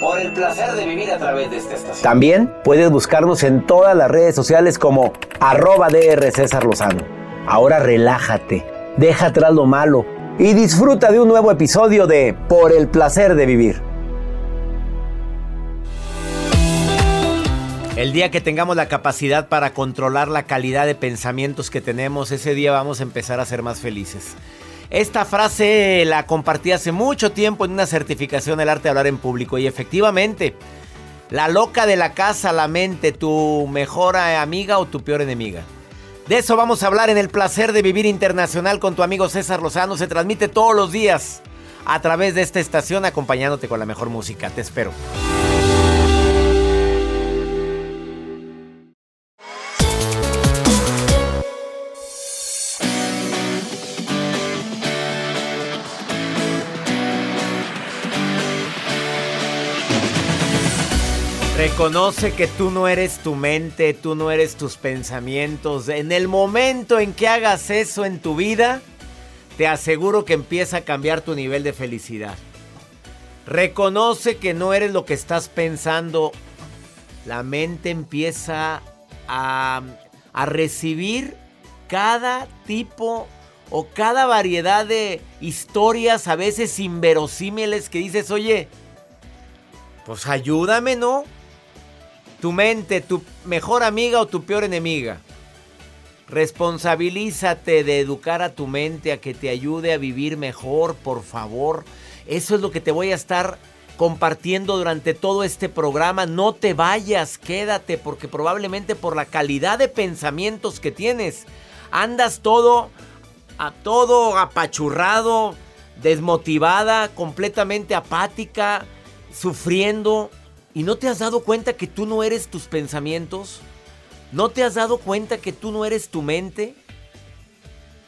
Por el placer de vivir a través de esta estación. También puedes buscarnos en todas las redes sociales como arroba DR César Lozano. Ahora relájate, deja atrás lo malo y disfruta de un nuevo episodio de Por el placer de vivir. El día que tengamos la capacidad para controlar la calidad de pensamientos que tenemos, ese día vamos a empezar a ser más felices. Esta frase la compartí hace mucho tiempo en una certificación del arte de hablar en público y efectivamente, la loca de la casa, la mente, tu mejor amiga o tu peor enemiga. De eso vamos a hablar en el placer de vivir internacional con tu amigo César Lozano. Se transmite todos los días a través de esta estación acompañándote con la mejor música. Te espero. Reconoce que tú no eres tu mente, tú no eres tus pensamientos. En el momento en que hagas eso en tu vida, te aseguro que empieza a cambiar tu nivel de felicidad. Reconoce que no eres lo que estás pensando. La mente empieza a, a recibir cada tipo o cada variedad de historias, a veces inverosímiles, que dices, oye, pues ayúdame, ¿no? Tu mente, tu mejor amiga o tu peor enemiga. Responsabilízate de educar a tu mente a que te ayude a vivir mejor, por favor. Eso es lo que te voy a estar compartiendo durante todo este programa. No te vayas, quédate, porque probablemente por la calidad de pensamientos que tienes, andas todo, a todo apachurrado, desmotivada, completamente apática, sufriendo. ¿Y no te has dado cuenta que tú no eres tus pensamientos? ¿No te has dado cuenta que tú no eres tu mente?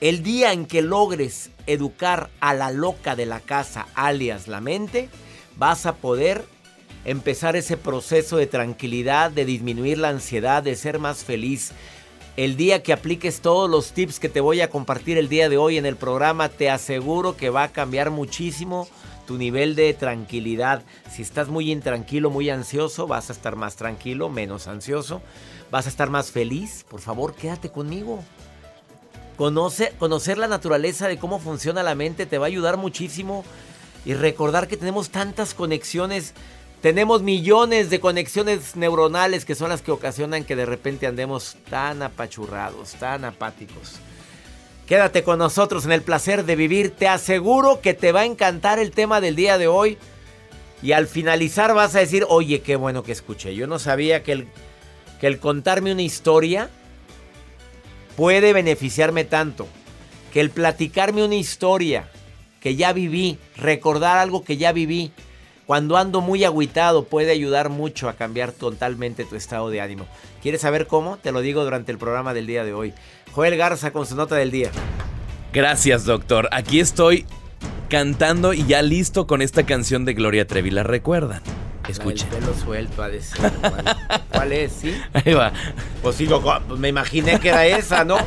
El día en que logres educar a la loca de la casa, alias la mente, vas a poder empezar ese proceso de tranquilidad, de disminuir la ansiedad, de ser más feliz. El día que apliques todos los tips que te voy a compartir el día de hoy en el programa, te aseguro que va a cambiar muchísimo tu nivel de tranquilidad. Si estás muy intranquilo, muy ansioso, vas a estar más tranquilo, menos ansioso. Vas a estar más feliz. Por favor, quédate conmigo. Conoce, conocer la naturaleza de cómo funciona la mente te va a ayudar muchísimo. Y recordar que tenemos tantas conexiones. Tenemos millones de conexiones neuronales que son las que ocasionan que de repente andemos tan apachurrados, tan apáticos. Quédate con nosotros en el placer de vivir. Te aseguro que te va a encantar el tema del día de hoy. Y al finalizar vas a decir, oye, qué bueno que escuché. Yo no sabía que el, que el contarme una historia puede beneficiarme tanto. Que el platicarme una historia que ya viví, recordar algo que ya viví, cuando ando muy agüitado puede ayudar mucho a cambiar totalmente tu estado de ánimo. ¿Quieres saber cómo? Te lo digo durante el programa del día de hoy. Joel Garza con su nota del día. Gracias, doctor. Aquí estoy cantando y ya listo con esta canción de Gloria Trevi. ¿La recuerdan? Escuchen. El pelo suelto a decir. ¿Cuál, es? ¿Sí? Ahí va. Pues sí, pues me imaginé que era esa, ¿no?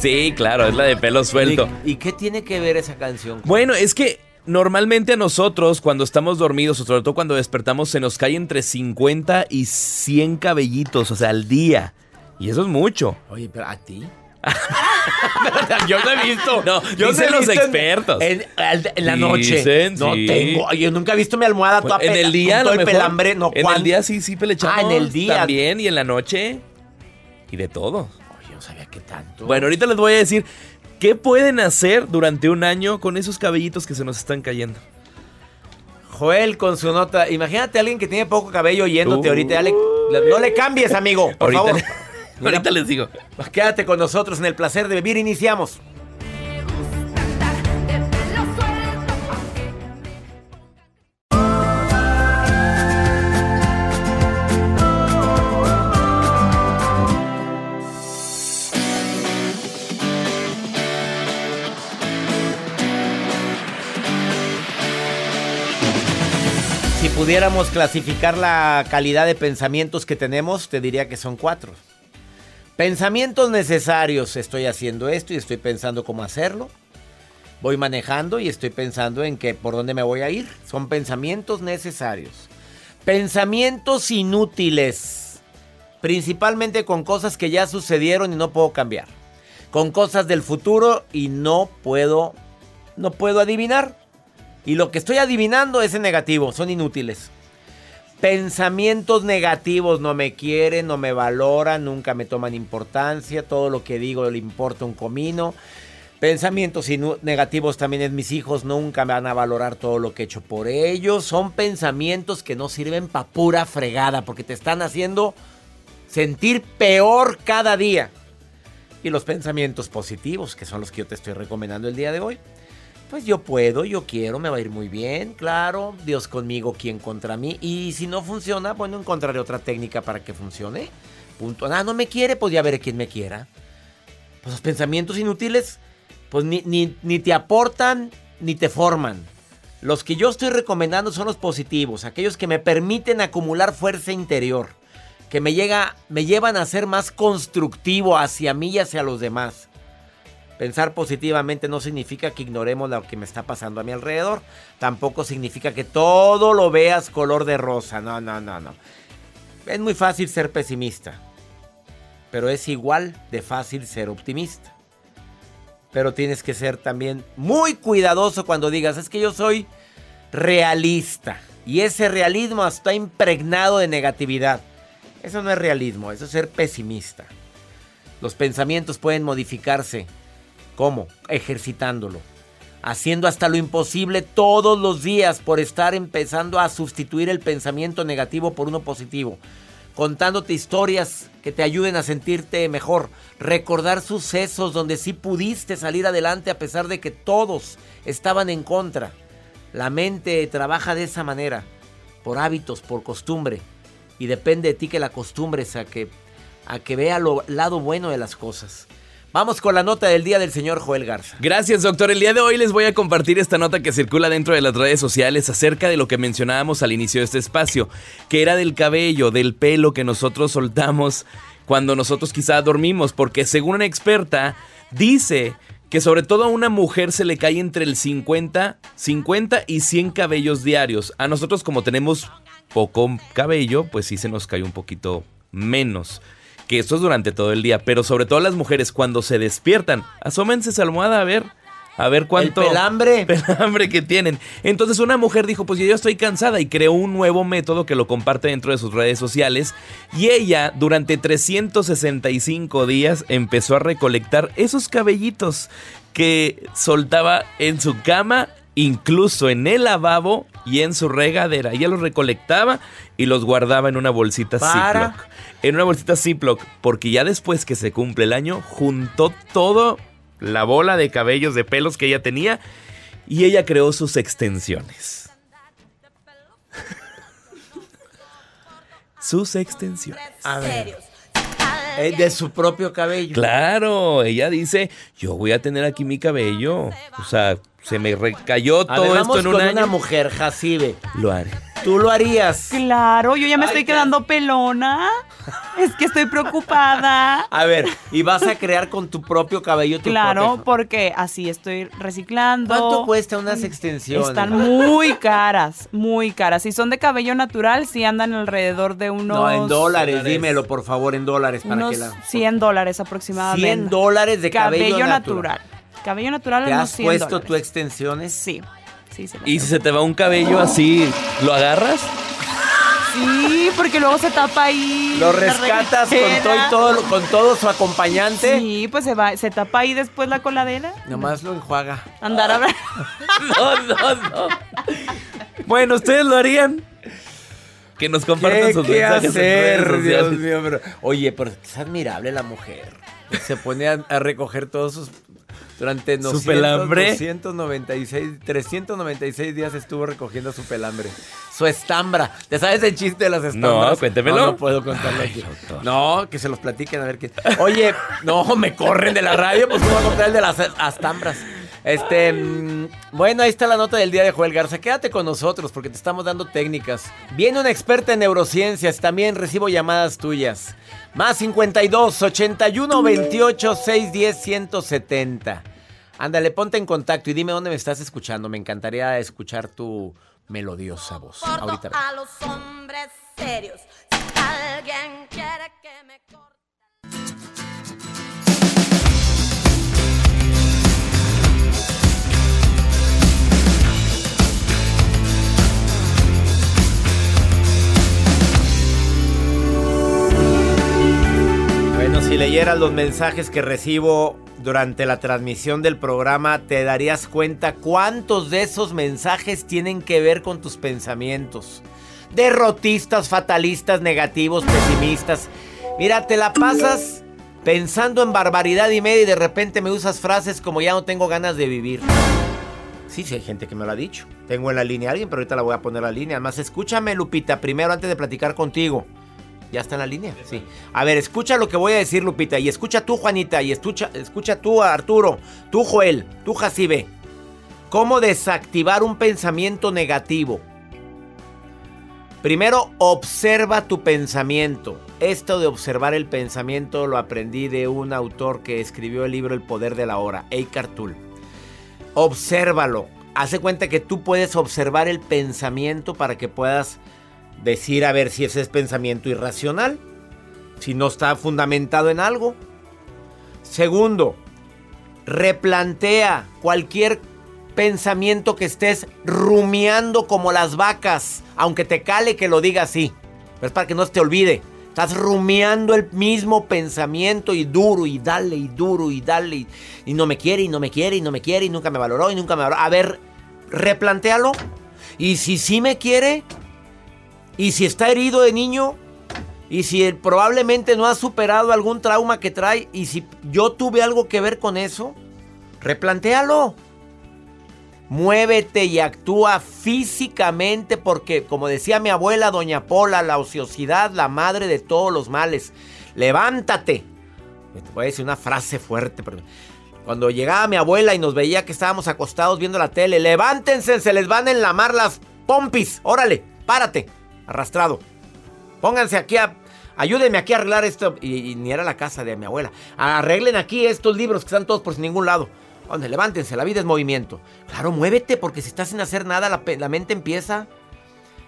Sí, claro, es la de pelo suelto. ¿Y qué tiene que ver esa canción? Bueno, es que normalmente a nosotros cuando estamos dormidos o sobre todo cuando despertamos se nos cae entre 50 y 100 cabellitos, o sea, al día. Y eso es mucho. Oye, pero a ti. yo no he visto. No, yo sé los expertos. En, la noche. no tengo. Yo nunca he visto mi almohada toda En el día, todo el pelambre. No, en el día sí, sí pelechamos. Ah, en el día. También, y en la noche. Y de todo. Oye, yo no sabía qué tanto. Bueno, ahorita les voy a decir qué pueden hacer durante un año con esos cabellitos que se nos están cayendo. Joel con su nota. Imagínate a alguien que tiene poco cabello yéndote ahorita. no le cambies, amigo, por favor. Ahorita les digo. Pues quédate con nosotros en el placer de vivir. Iniciamos. Si pudiéramos clasificar la calidad de pensamientos que tenemos, te diría que son cuatro. Pensamientos necesarios, estoy haciendo esto y estoy pensando cómo hacerlo. Voy manejando y estoy pensando en que por dónde me voy a ir. Son pensamientos necesarios. Pensamientos inútiles, principalmente con cosas que ya sucedieron y no puedo cambiar. Con cosas del futuro y no puedo no puedo adivinar. Y lo que estoy adivinando es en negativo, son inútiles. Pensamientos negativos, no me quieren, no me valoran, nunca me toman importancia, todo lo que digo le importa un comino. Pensamientos negativos también es mis hijos nunca me van a valorar todo lo que he hecho por ellos. Son pensamientos que no sirven para pura fregada porque te están haciendo sentir peor cada día. Y los pensamientos positivos, que son los que yo te estoy recomendando el día de hoy pues yo puedo, yo quiero, me va a ir muy bien, claro, Dios conmigo, ¿quién contra mí? Y si no funciona, bueno, encontraré otra técnica para que funcione. Punto. Ah, no me quiere, pues ya veré quién me quiera. Pues los pensamientos inútiles, pues ni, ni te aportan ni te forman. Los que yo estoy recomendando son los positivos, aquellos que me permiten acumular fuerza interior, que me, llega, me llevan a ser más constructivo hacia mí y hacia los demás. Pensar positivamente no significa que ignoremos lo que me está pasando a mi alrededor. Tampoco significa que todo lo veas color de rosa. No, no, no, no. Es muy fácil ser pesimista. Pero es igual de fácil ser optimista. Pero tienes que ser también muy cuidadoso cuando digas, es que yo soy realista. Y ese realismo está impregnado de negatividad. Eso no es realismo, eso es ser pesimista. Los pensamientos pueden modificarse ¿Cómo? Ejercitándolo. Haciendo hasta lo imposible todos los días por estar empezando a sustituir el pensamiento negativo por uno positivo. Contándote historias que te ayuden a sentirte mejor. Recordar sucesos donde sí pudiste salir adelante a pesar de que todos estaban en contra. La mente trabaja de esa manera. Por hábitos, por costumbre. Y depende de ti que la acostumbres a que, a que vea lo lado bueno de las cosas. Vamos con la nota del día del señor Joel Garza. Gracias, doctor. El día de hoy les voy a compartir esta nota que circula dentro de las redes sociales acerca de lo que mencionábamos al inicio de este espacio, que era del cabello, del pelo que nosotros soltamos cuando nosotros quizá dormimos, porque según una experta dice que sobre todo a una mujer se le cae entre el 50, 50 y 100 cabellos diarios. A nosotros como tenemos poco cabello, pues sí se nos cae un poquito menos que esto es durante todo el día, pero sobre todo las mujeres cuando se despiertan, asómense esa almohada a ver, a ver cuánto el pelambre. pelambre que tienen. Entonces una mujer dijo, pues yo estoy cansada y creó un nuevo método que lo comparte dentro de sus redes sociales y ella durante 365 días empezó a recolectar esos cabellitos que soltaba en su cama incluso en el lavabo y en su regadera. Ella los recolectaba y los guardaba en una bolsita Ziploc. En una bolsita Ziploc, porque ya después que se cumple el año, juntó todo la bola de cabellos, de pelos que ella tenía y ella creó sus extensiones. sus extensiones. A ver. de su propio cabello. Claro, ella dice, yo voy a tener aquí mi cabello. O sea, se me recayó todo esto en un con una mujer, Jacibe. Lo haré. ¿Tú lo harías? Claro, yo ya me estoy quedando pelona. Es que estoy preocupada. A ver, ¿y vas a crear con tu propio cabello tu Claro, porque así estoy reciclando. ¿Cuánto cuesta unas extensiones? Están muy caras, muy caras. Si son de cabello natural, sí andan alrededor de unos... No, en dólares, dímelo por favor, en dólares. Para que la... 100 dólares aproximadamente. 100 dólares de cabello, natural. Cabello natural ¿Te has puesto tu extensiones? Sí. sí ¿Y si se te va un cabello así, lo agarras? Sí, porque luego se tapa ahí. ¿Lo rescatas con todo, con todo su acompañante? Sí, pues se va, se tapa ahí después la coladera. Nomás lo enjuaga. Andar a ver. no, no, no. Bueno, ¿ustedes lo harían? Que nos compartan sus mensajes hacer, Dios mío, pero, Oye, pero es admirable la mujer. Se pone a recoger todos sus durante 200, pelambre? 296, 396 días estuvo recogiendo su pelambre. Su estambra. ¿Te sabes el chiste de las estambras? No, cuéntemelo. No, puedo contarlo aquí. No, que se los platiquen a ver qué. Oye, no, me corren de la radio, pues ¿cómo voy a contar el de las estambras? Este, mm, bueno, ahí está la nota del día de Joel Garza. Quédate con nosotros porque te estamos dando técnicas. Viene una experta en neurociencias, también recibo llamadas tuyas. Más 52 81 28 610 170. Ándale, ponte en contacto y dime dónde me estás escuchando. Me encantaría escuchar tu melodiosa voz. Ahorita. A los hombres serios. Si alguien quiere que me si leyeras los mensajes que recibo durante la transmisión del programa, te darías cuenta cuántos de esos mensajes tienen que ver con tus pensamientos. Derrotistas, fatalistas, negativos, pesimistas. Mira, te la pasas pensando en barbaridad y media y de repente me usas frases como ya no tengo ganas de vivir. Sí, sí, hay gente que me lo ha dicho. Tengo en la línea a alguien, pero ahorita la voy a poner a la línea. Además, escúchame, Lupita, primero antes de platicar contigo. ¿Ya está en la línea? Sí. A ver, escucha lo que voy a decir, Lupita. Y escucha tú, Juanita. Y escucha, escucha tú, Arturo. Tú, Joel. Tú, Jacibe. ¿Cómo desactivar un pensamiento negativo? Primero, observa tu pensamiento. Esto de observar el pensamiento lo aprendí de un autor que escribió el libro El Poder de la Hora, Eckhart Tolle. Obsérvalo. Hace cuenta que tú puedes observar el pensamiento para que puedas decir a ver si ese es pensamiento irracional, si no está fundamentado en algo. Segundo, replantea cualquier pensamiento que estés rumiando como las vacas, aunque te cale que lo diga así, es para que no se te olvide. Estás rumiando el mismo pensamiento y duro y dale y duro y dale y, y, no me quiere y no me quiere y no me quiere y nunca me valoró y nunca me valoró. A ver, replantéalo. Y si sí me quiere, y si está herido de niño, y si él probablemente no ha superado algún trauma que trae, y si yo tuve algo que ver con eso, replantéalo. Muévete y actúa físicamente porque, como decía mi abuela, doña Pola, la ociosidad, la madre de todos los males. Levántate. Te voy a decir una frase fuerte, pero cuando llegaba mi abuela y nos veía que estábamos acostados viendo la tele, levántense, se les van a enlamar las pompis. Órale, párate arrastrado. Pónganse aquí a... Ayúdenme aquí a arreglar esto. Y, ni era la casa de mi abuela. Arreglen aquí estos libros que están todos por ningún lado. Donde levántense, la vida es movimiento. Claro, muévete porque si estás sin hacer nada, la, la mente empieza.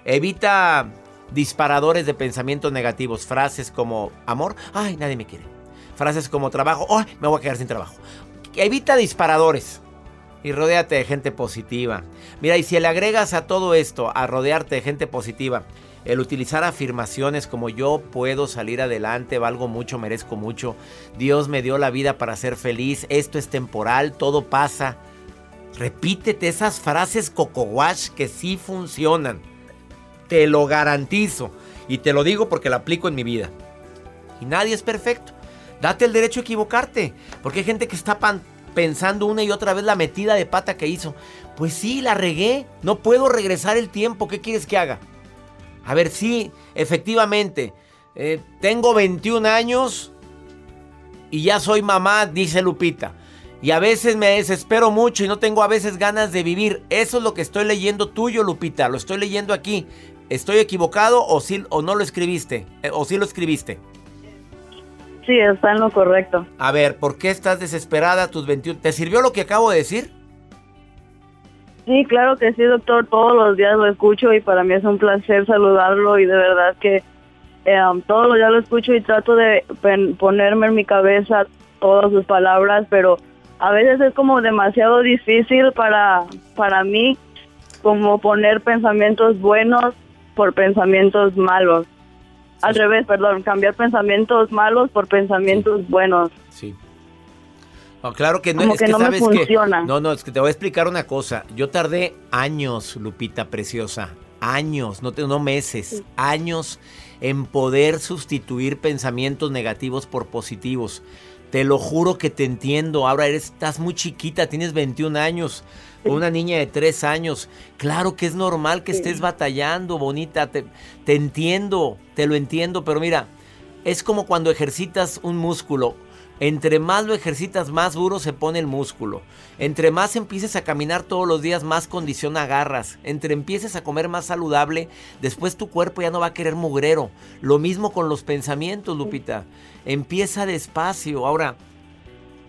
Evita disparadores de pensamientos negativos. Frases como amor, ay, nadie me quiere. Frases como trabajo, ay, me voy a quedar sin trabajo. Evita disparadores y rodéate de gente positiva. Mira, y si le agregas a todo esto, a rodearte de gente positiva, el utilizar afirmaciones como yo puedo salir adelante, valgo mucho, merezco mucho, Dios me dio la vida para ser feliz, esto es temporal, todo pasa. Repítete esas frases coco que sí funcionan. Te lo garantizo. Y te lo digo porque lo aplico en mi vida. Y nadie es perfecto. Date el derecho a equivocarte. Porque hay gente que está pensando una y otra vez la metida de pata que hizo. Pues sí, la regué. No puedo regresar el tiempo. ¿Qué quieres que haga? A ver, sí, efectivamente. Eh, tengo 21 años y ya soy mamá, dice Lupita. Y a veces me desespero mucho y no tengo a veces ganas de vivir. Eso es lo que estoy leyendo tuyo, Lupita. Lo estoy leyendo aquí. ¿Estoy equivocado o, sí, o no lo escribiste? Eh, ¿O sí lo escribiste? Sí, está en lo correcto. A ver, ¿por qué estás desesperada a tus 21? ¿Te sirvió lo que acabo de decir? Sí, claro que sí, doctor. Todos los días lo escucho y para mí es un placer saludarlo y de verdad que eh, um, todos los días lo escucho y trato de ponerme en mi cabeza todas sus palabras, pero a veces es como demasiado difícil para, para mí como poner pensamientos buenos por pensamientos malos. Al revés, perdón, cambiar pensamientos malos por pensamientos buenos. Sí claro que no, es que, no sabes funciona. no, no, es que te voy a explicar una cosa. Yo tardé años, Lupita preciosa, años, no, no meses, años en poder sustituir pensamientos negativos por positivos. Te lo juro que te entiendo. Ahora eres, estás muy chiquita, tienes 21 años. Una niña de 3 años. Claro que es normal que estés batallando, bonita. Te, te entiendo, te lo entiendo. Pero mira, es como cuando ejercitas un músculo Entre más lo ejercitas, más duro se pone el músculo. Entre más empieces a caminar todos los días, más condición agarras. Entre empieces a comer más saludable, después tu cuerpo ya no va a querer mugrero. Lo mismo con los pensamientos, Lupita. Empieza despacio. Ahora,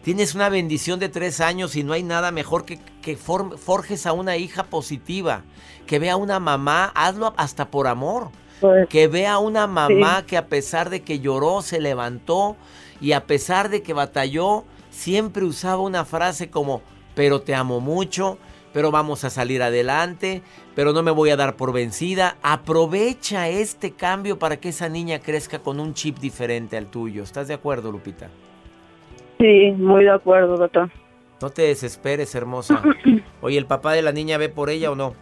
tienes una bendición de tres años y no hay nada mejor que, que forjes a una hija positiva. Que vea a una mamá, hazlo hasta por amor. Pues, que vea a una mamá que a pesar de que lloró, se levantó y a pesar de que batalló, siempre usaba una frase como, pero te amo mucho, pero vamos a salir adelante, pero no me voy a dar por vencida. Aprovecha este cambio para que esa niña crezca con un chip diferente al tuyo. ¿Estás de acuerdo, Lupita? Sí, muy de acuerdo, doctor. No te desesperes, hermosa. Oye, ¿el papá de la niña ve por ella o no?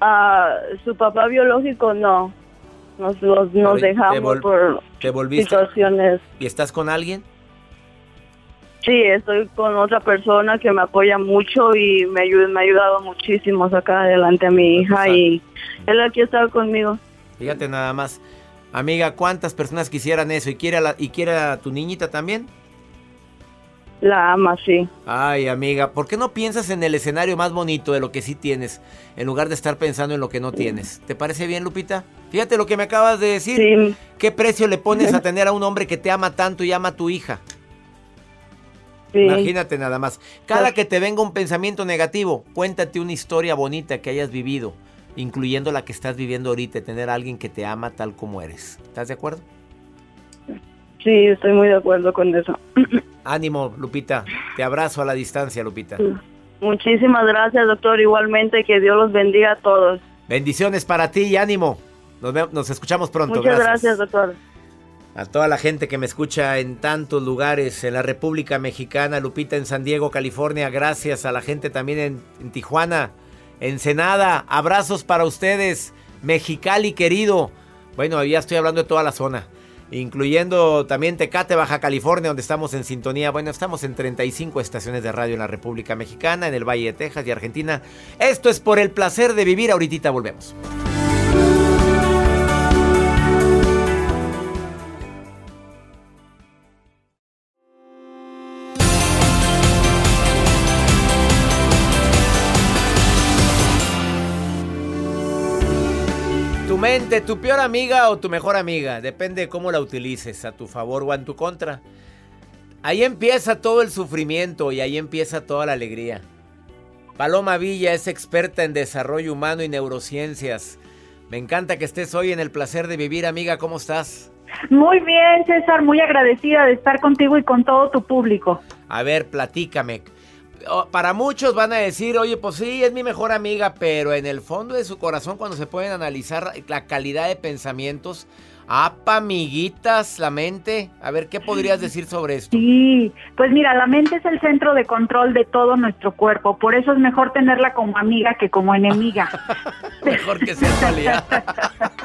Ah, su papá biológico no. Nos, nos, dejamos por situaciones. ¿Y estás con alguien? Sí, estoy con otra persona que me apoya mucho y me, ayuda, me ha ayudado muchísimo a sacar adelante a mi hija y él aquí está conmigo. Fíjate nada más. Amiga, ¿cuántas personas quisieran eso? ¿Y quiere y quiere a tu niñita también? La ama, sí. Ay, amiga, ¿por qué no piensas en el escenario más bonito de lo que sí tienes, en lugar de estar pensando en lo que no tienes? ¿Te parece bien, Lupita? Fíjate lo que me acabas de decir. Sí. ¿Qué precio le pones a tener a un hombre que te ama tanto y ama a tu hija? Sí. Imagínate nada más. Cada pues que te venga un pensamiento negativo, cuéntate una historia bonita que hayas vivido, incluyendo la que estás viviendo ahorita, tener a alguien que te ama tal como eres. ¿Estás de acuerdo? Sí, estoy muy de acuerdo con eso. Ánimo, Lupita. Te abrazo a la distancia, Lupita. Muchísimas gracias, doctor. Igualmente, que Dios los bendiga a todos. Bendiciones para ti y ánimo. Nos, nos escuchamos pronto. Muchas gracias. doctor. A toda la gente que me escucha en tantos lugares, en la República Mexicana, Lupita en San Diego, California, gracias a la gente también en, en Tijuana, Ensenada, abrazos para ustedes, Mexicali querido. Bueno, ya estoy hablando de toda la zona incluyendo también Tecate, Baja California, donde estamos en sintonía. Bueno, estamos en 35 estaciones de radio en la República Mexicana, en el Valle de Texas y Argentina. Esto es por el placer de vivir. Ahorita volvemos. Mente, tu peor amiga o tu mejor amiga, depende de cómo la utilices, a tu favor o en tu contra. Ahí empieza todo el sufrimiento y ahí empieza toda la alegría. Paloma Villa es experta en desarrollo humano y neurociencias. Me encanta que estés hoy en el placer de vivir, amiga. ¿Cómo estás? Muy bien, César. Muy agradecida de estar contigo y con todo tu público. A ver, platícame para muchos van a decir, oye, pues sí, es mi mejor amiga, pero en el fondo de su corazón, cuando se pueden analizar la calidad de pensamientos, ¡Apa, amiguitas! La mente. A ver, ¿qué podrías decir sobre esto? Sí, pues mira, la mente es el centro de control de todo nuestro cuerpo. Por eso es mejor tenerla como amiga que como enemiga. mejor que sea aliada.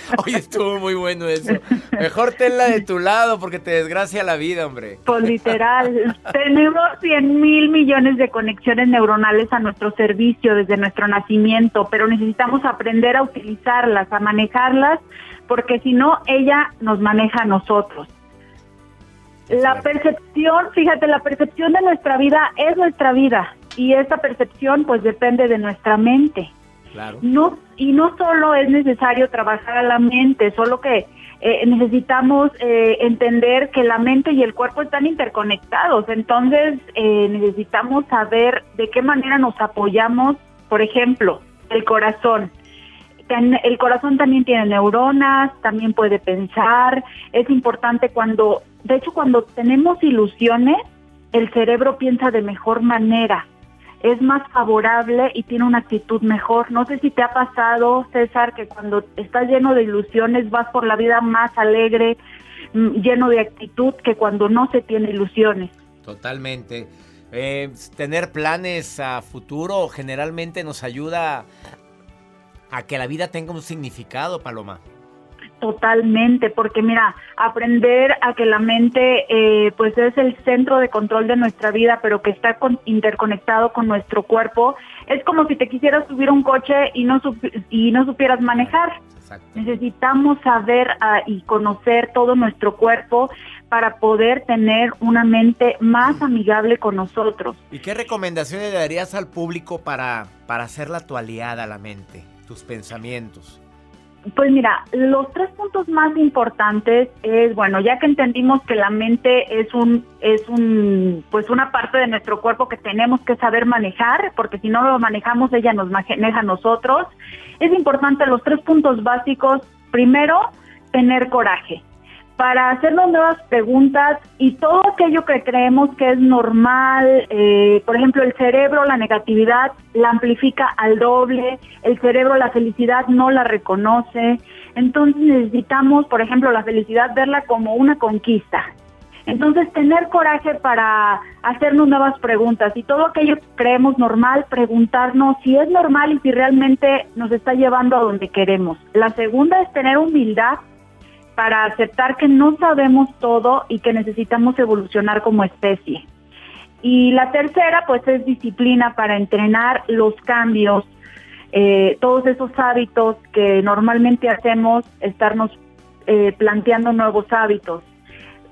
Oye, estuvo muy bueno eso. Mejor tenla de tu lado porque te desgracia la vida, hombre. Pues literal. Tenemos 100 mil millones de conexiones neuronales a nuestro servicio desde nuestro nacimiento, pero necesitamos aprender a utilizarlas, a manejarlas porque si no, ella nos maneja a nosotros. La percepción, fíjate, la percepción de nuestra vida es nuestra vida y esa percepción pues depende de nuestra mente. No, y no solo es necesario trabajar a la mente, solo que eh, necesitamos eh, entender que la mente y el cuerpo están interconectados, entonces eh, necesitamos saber de qué manera nos apoyamos, por ejemplo, el corazón. El corazón también tiene neuronas, también puede pensar. Es importante cuando, de hecho, cuando tenemos ilusiones, el cerebro piensa de mejor manera, es más favorable y tiene una actitud mejor. No sé si te ha pasado, César, que cuando estás lleno de ilusiones vas por la vida más alegre, mm, lleno de actitud, que cuando no se tiene ilusiones. Totalmente. Eh, tener planes a futuro generalmente nos ayuda a que la vida tenga un significado, Paloma. Totalmente, porque mira, aprender a que la mente eh, pues es el centro de control de nuestra vida, pero que está interconectado con nuestro cuerpo, es como si te quisieras subir un coche y no, y no supieras manejar. Necesitamos saber ah, y conocer todo nuestro cuerpo para poder tener una mente más amigable con nosotros. ¿Y qué recomendaciones le darías al público para, para hacerla tu aliada, la mente, tus pensamientos? Pues mira, los tres puntos más importantes es, bueno, ya que entendimos que la mente es un, es un, pues una parte de nuestro cuerpo que tenemos que saber manejar, porque si no lo manejamos, ella nos maneja a nosotros. Es importante los tres puntos básicos. Primero, tener coraje para hacernos nuevas preguntas y todo aquello que creemos que es normal, eh, por ejemplo, el cerebro, la negatividad la amplifica al doble, el cerebro la felicidad no la reconoce, entonces necesitamos, por ejemplo, la felicidad verla como una conquista. Entonces, tener coraje para hacernos nuevas preguntas y todo aquello que creemos normal, preguntarnos si es normal y si realmente nos está llevando a donde queremos. La segunda es tener humildad para aceptar que no sabemos todo y que necesitamos evolucionar como especie. Y la tercera, pues, es disciplina para entrenar los cambios, eh, todos esos hábitos que normalmente hacemos, estarnos eh, planteando nuevos hábitos.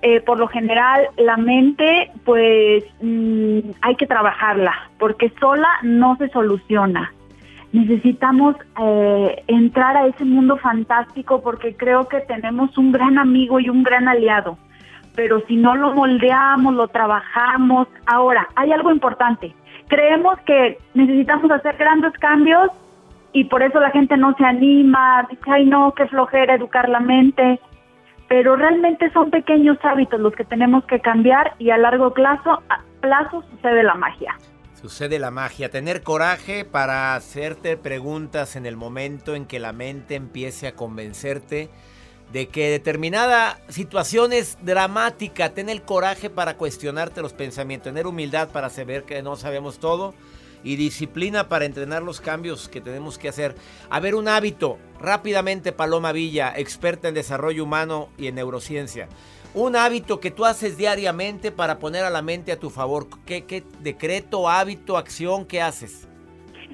Eh, por lo general, la mente, pues, mm, hay que trabajarla, porque sola no se soluciona necesitamos eh, entrar a ese mundo fantástico porque creo que tenemos un gran amigo y un gran aliado. Pero si no lo moldeamos, lo trabajamos. Ahora, hay algo importante. Creemos que necesitamos hacer grandes cambios y por eso la gente no se anima, dice, ay no, qué flojera educar la mente. Pero realmente son pequeños hábitos los que tenemos que cambiar y a largo plazo, plazo sucede la magia. Sucede la magia, tener coraje para hacerte preguntas en el momento en que la mente empiece a convencerte de que determinada situación es dramática, tener coraje para cuestionarte los pensamientos, tener humildad para saber que no sabemos todo y disciplina para entrenar los cambios que tenemos que hacer. A ver, un hábito, rápidamente Paloma Villa, experta en desarrollo humano y en neurociencia un hábito que tú haces diariamente para poner a la mente a tu favor. ¿Qué, decreto, hábito, acción que haces?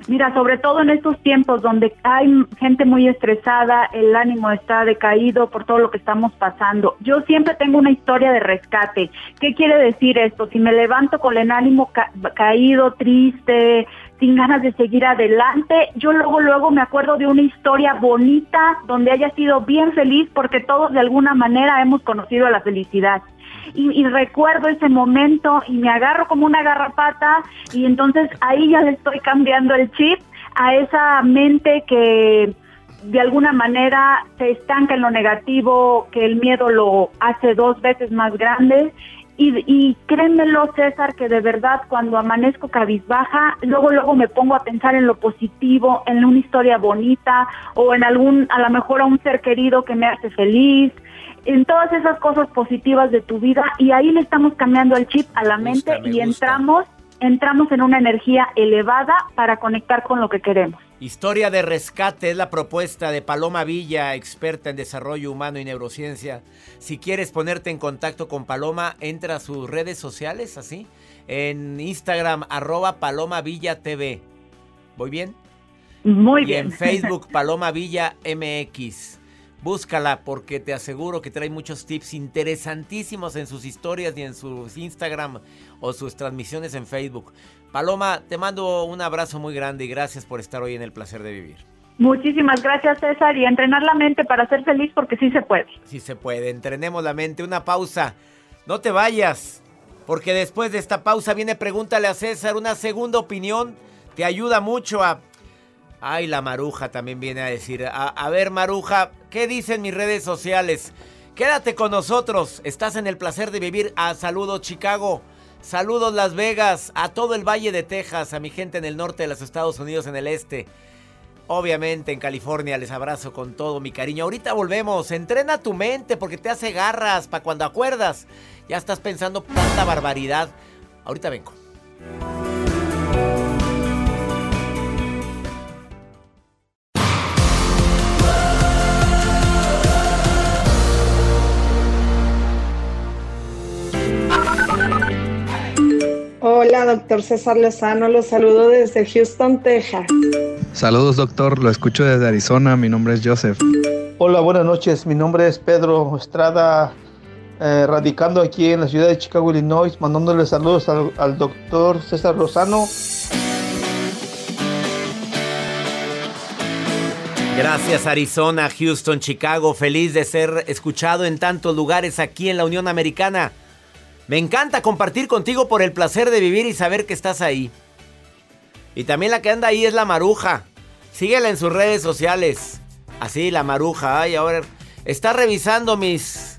Mira, sobre todo en estos tiempos donde hay gente muy estresada, el ánimo está decaído por todo lo que estamos pasando. Yo siempre tengo una historia de rescate. ¿Qué quiere decir esto? Si me levanto con el ánimo caído, triste, sin ganas de seguir adelante. Yo luego, luego me acuerdo de una historia bonita donde haya sido bien feliz porque todos de alguna manera hemos conocido la felicidad. Y, recuerdo ese momento y me agarro como una garrapata y entonces ahí ya le estoy cambiando el chip a esa mente que de alguna manera se estanca en lo negativo, que el miedo lo hace dos veces más grande. Y, y créemelo, César, que de verdad cuando amanezco cabizbaja, luego luego me pongo a pensar en lo positivo, en una historia bonita o en algún, a lo mejor a un ser querido que me hace feliz, en todas esas cosas positivas de tu vida y ahí le estamos cambiando el chip a la mente y entramos entramos en una energía elevada para conectar con lo que queremos. Historia de rescate es la propuesta de Paloma Villa, experta en desarrollo humano y neurociencia. Si quieres ponerte en contacto con Paloma, entra a sus redes sociales, así, en Instagram, arroba Paloma Villa TV. ¿Voy bien? Muy y bien. en Facebook, Paloma Villa MX. Búscala porque te aseguro que trae muchos tips interesantísimos en sus historias y en sus Instagram o sus transmisiones en Facebook. Paloma, te mando un abrazo muy grande y gracias por estar hoy en el placer de vivir. Muchísimas gracias César y entrenar la mente para ser feliz porque sí se puede. Sí se puede, entrenemos la mente. Una pausa, no te vayas, porque después de esta pausa viene Pregúntale a César, una segunda opinión, te ayuda mucho a Ay, la Maruja también viene a decir. A, ver, Maruja, ¿qué dicen mis redes sociales? Quédate con nosotros. Estás en el placer de vivir. A saludos, Chicago. Saludos, Las Vegas. A todo el Valle de Texas. A mi gente en el norte de los Estados Unidos, en el este. Obviamente en California les abrazo con todo mi cariño. Ahorita volvemos. Entrena tu mente porque te hace garras para cuando acuerdas. Ya estás pensando tanta barbaridad. Ahorita vengo. Hola, doctor César Lozano, los saludo desde Houston, Texas. Saludos, doctor, lo escucho desde Arizona, mi nombre es Joseph. Hola, buenas noches, mi nombre es Pedro Estrada eh, radicando aquí en la ciudad de Chicago, Illinois, mandándole saludos al, al doctor César Lozano. Gracias Arizona, Houston, Chicago. Feliz de ser escuchado en tantos lugares aquí en la Unión Americana. Me encanta compartir contigo por el placer de vivir y saber que estás ahí. Y también la que anda ahí es la Maruja. Síguela en sus redes sociales. Así, la Maruja. Ay, ahora está revisando mis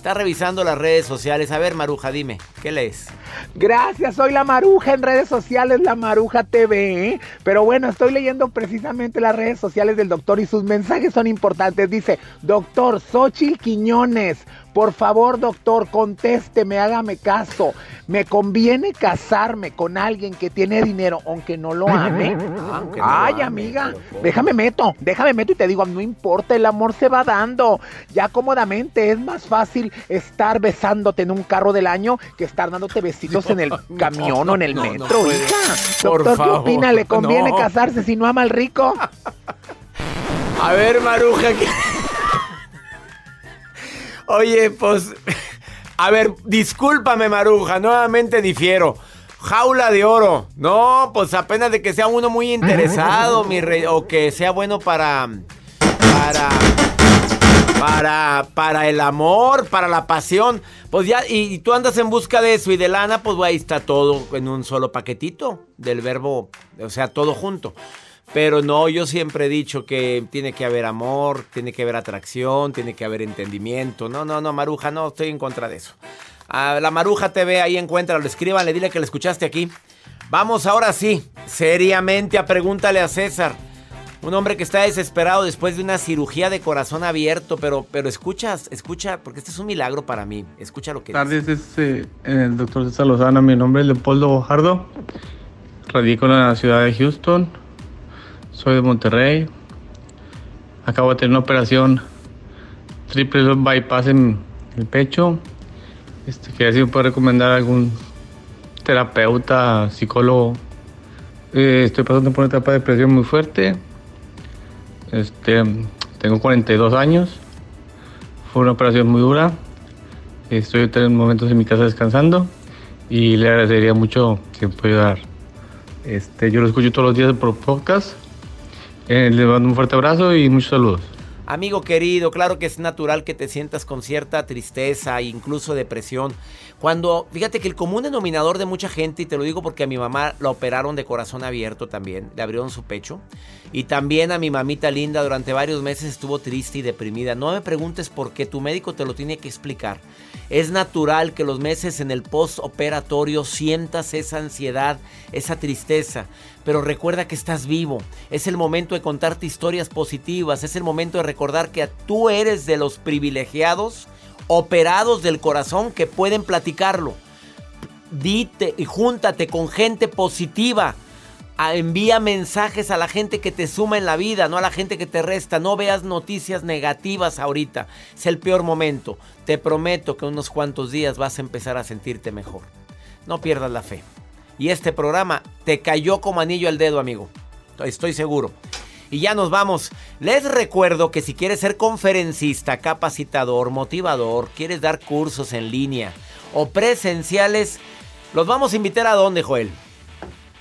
Está revisando las redes sociales. A ver, Maruja, dime, ¿qué lees? Gracias, soy la Maruja en redes sociales, la Maruja TV. ¿eh? Pero bueno, estoy leyendo precisamente las redes sociales del doctor y sus mensajes son importantes. Dice, doctor Xochitl Quiñones, por favor, doctor, contésteme, hágame caso. ¿Me conviene casarme con alguien que tiene dinero aunque no lo ame? Ay, amiga, déjame meto, déjame meto y te digo, no importa, el amor se va dando. Ya cómodamente es más fácil estar besándote en un carro del año que estar dándote besitos en el camión o en el metro, hija. Doctor, ¿qué opina? ¿Le conviene casarse si no ama al rico? A ver, Maruja, ¿qué? Oye, pues. A ver, discúlpame, Maruja, nuevamente difiero. Jaula de oro. No, pues apenas de que sea uno muy interesado, mi rey. O que sea bueno para. Para. Para. Para el amor, para la pasión. Pues ya, y, tú andas en busca de eso y de lana, pues ahí está todo en un solo paquetito. Del verbo. O sea, todo junto. Pero no, yo siempre he dicho que tiene que haber amor, tiene que haber atracción, tiene que haber entendimiento. No, no, no, Maruja, no, estoy en contra de eso. A la Maruja TV, ahí encuentra, escríbanle, dile que le escuchaste aquí. Vamos ahora sí, seriamente a pregúntale a César. Un hombre que está desesperado después de una cirugía de corazón abierto, pero, pero escuchas, escucha, porque este es un milagro para mí. Escucha lo que tardes, es eh, el doctor César Lozano. Mi nombre es Leopoldo Bojardo. Radico en la ciudad de Houston. Soy de Monterrey. Acabo de tener una operación triple bypass en el pecho. Este, quería si me puede recomendar algún terapeuta, psicólogo. Eh, estoy pasando por una etapa de depresión muy fuerte. Este, tengo 42 años. Fue una operación muy dura. Estoy en momentos en mi casa descansando y le agradecería mucho si me puede ayudar. Este, yo lo escucho todos los días por podcast eh, le mando un fuerte abrazo y muchos saludos. Amigo querido, claro que es natural que te sientas con cierta tristeza e incluso depresión. Cuando, fíjate que el común denominador de mucha gente, y te lo digo porque a mi mamá la operaron de corazón abierto también, le abrieron su pecho. Y también a mi mamita linda durante varios meses estuvo triste y deprimida. No me preguntes por qué, tu médico te lo tiene que explicar. Es natural que los meses en el postoperatorio sientas esa ansiedad, esa tristeza. Pero recuerda que estás vivo. Es el momento de contarte historias positivas. Es el momento de recordar que tú eres de los privilegiados, operados del corazón que pueden platicarlo. Dite y júntate con gente positiva. Envía mensajes a la gente que te suma en la vida, no a la gente que te resta. No veas noticias negativas ahorita. Es el peor momento. Te prometo que unos cuantos días vas a empezar a sentirte mejor. No pierdas la fe. Y este programa te cayó como anillo al dedo, amigo. Estoy seguro. Y ya nos vamos. Les recuerdo que si quieres ser conferencista, capacitador, motivador, quieres dar cursos en línea o presenciales, los vamos a invitar a dónde, Joel.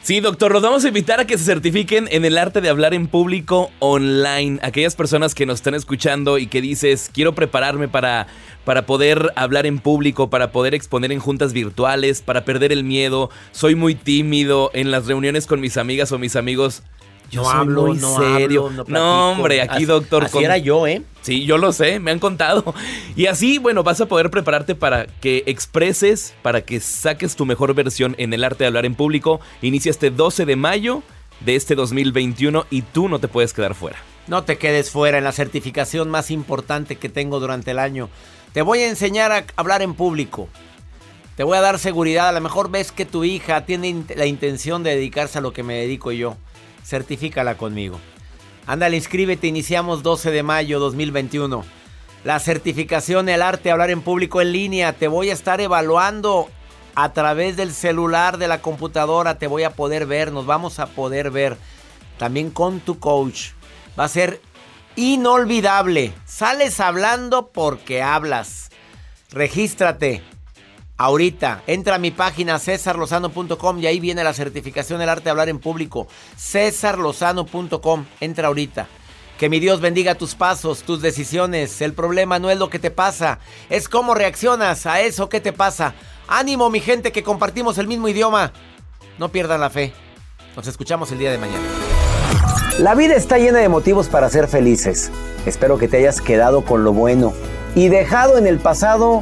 Sí, doctor, los vamos a invitar a que se certifiquen en el arte de hablar en público online. Aquellas personas que nos están escuchando y que dices, quiero prepararme para, para poder hablar en público, para poder exponer en juntas virtuales, para perder el miedo. Soy muy tímido en las reuniones con mis amigas o mis amigos. Yo no hablo, muy no serio. no, hombre, aquí doctor. Así era yo, ¿eh? Sí, yo lo sé, me han contado. Y así, bueno, vas a poder prepararte para que expreses, para que saques tu mejor versión en el arte de hablar en público. Inicia este 12 de mayo de este 2021 y tú no te puedes quedar fuera. No te quedes fuera en la certificación más importante que tengo durante el año. Te voy a enseñar a hablar en público. Te voy a dar seguridad. A lo mejor ves que tu hija tiene la intención de dedicarse a lo que me dedico yo certifícala conmigo. Ándale, inscríbete, iniciamos 12 de mayo 2021. La certificación, el arte, hablar en público en línea, te voy a estar evaluando a través del celular, de la computadora, te voy a poder ver, nos vamos a poder ver también con tu coach. Va a ser inolvidable. Sales hablando porque hablas. Regístrate. Ahorita, entra a mi página cesarlozano.com y ahí viene la certificación del arte de hablar en público. cesarlozano.com, entra ahorita. Que mi Dios bendiga tus pasos, tus decisiones. El problema no es lo que te pasa, es cómo reaccionas a eso que te pasa. Ánimo, mi gente, que compartimos el mismo idioma. No pierdan la fe. Nos escuchamos el día de mañana. La vida está llena de motivos para ser felices. Espero que te hayas quedado con lo bueno y dejado en el pasado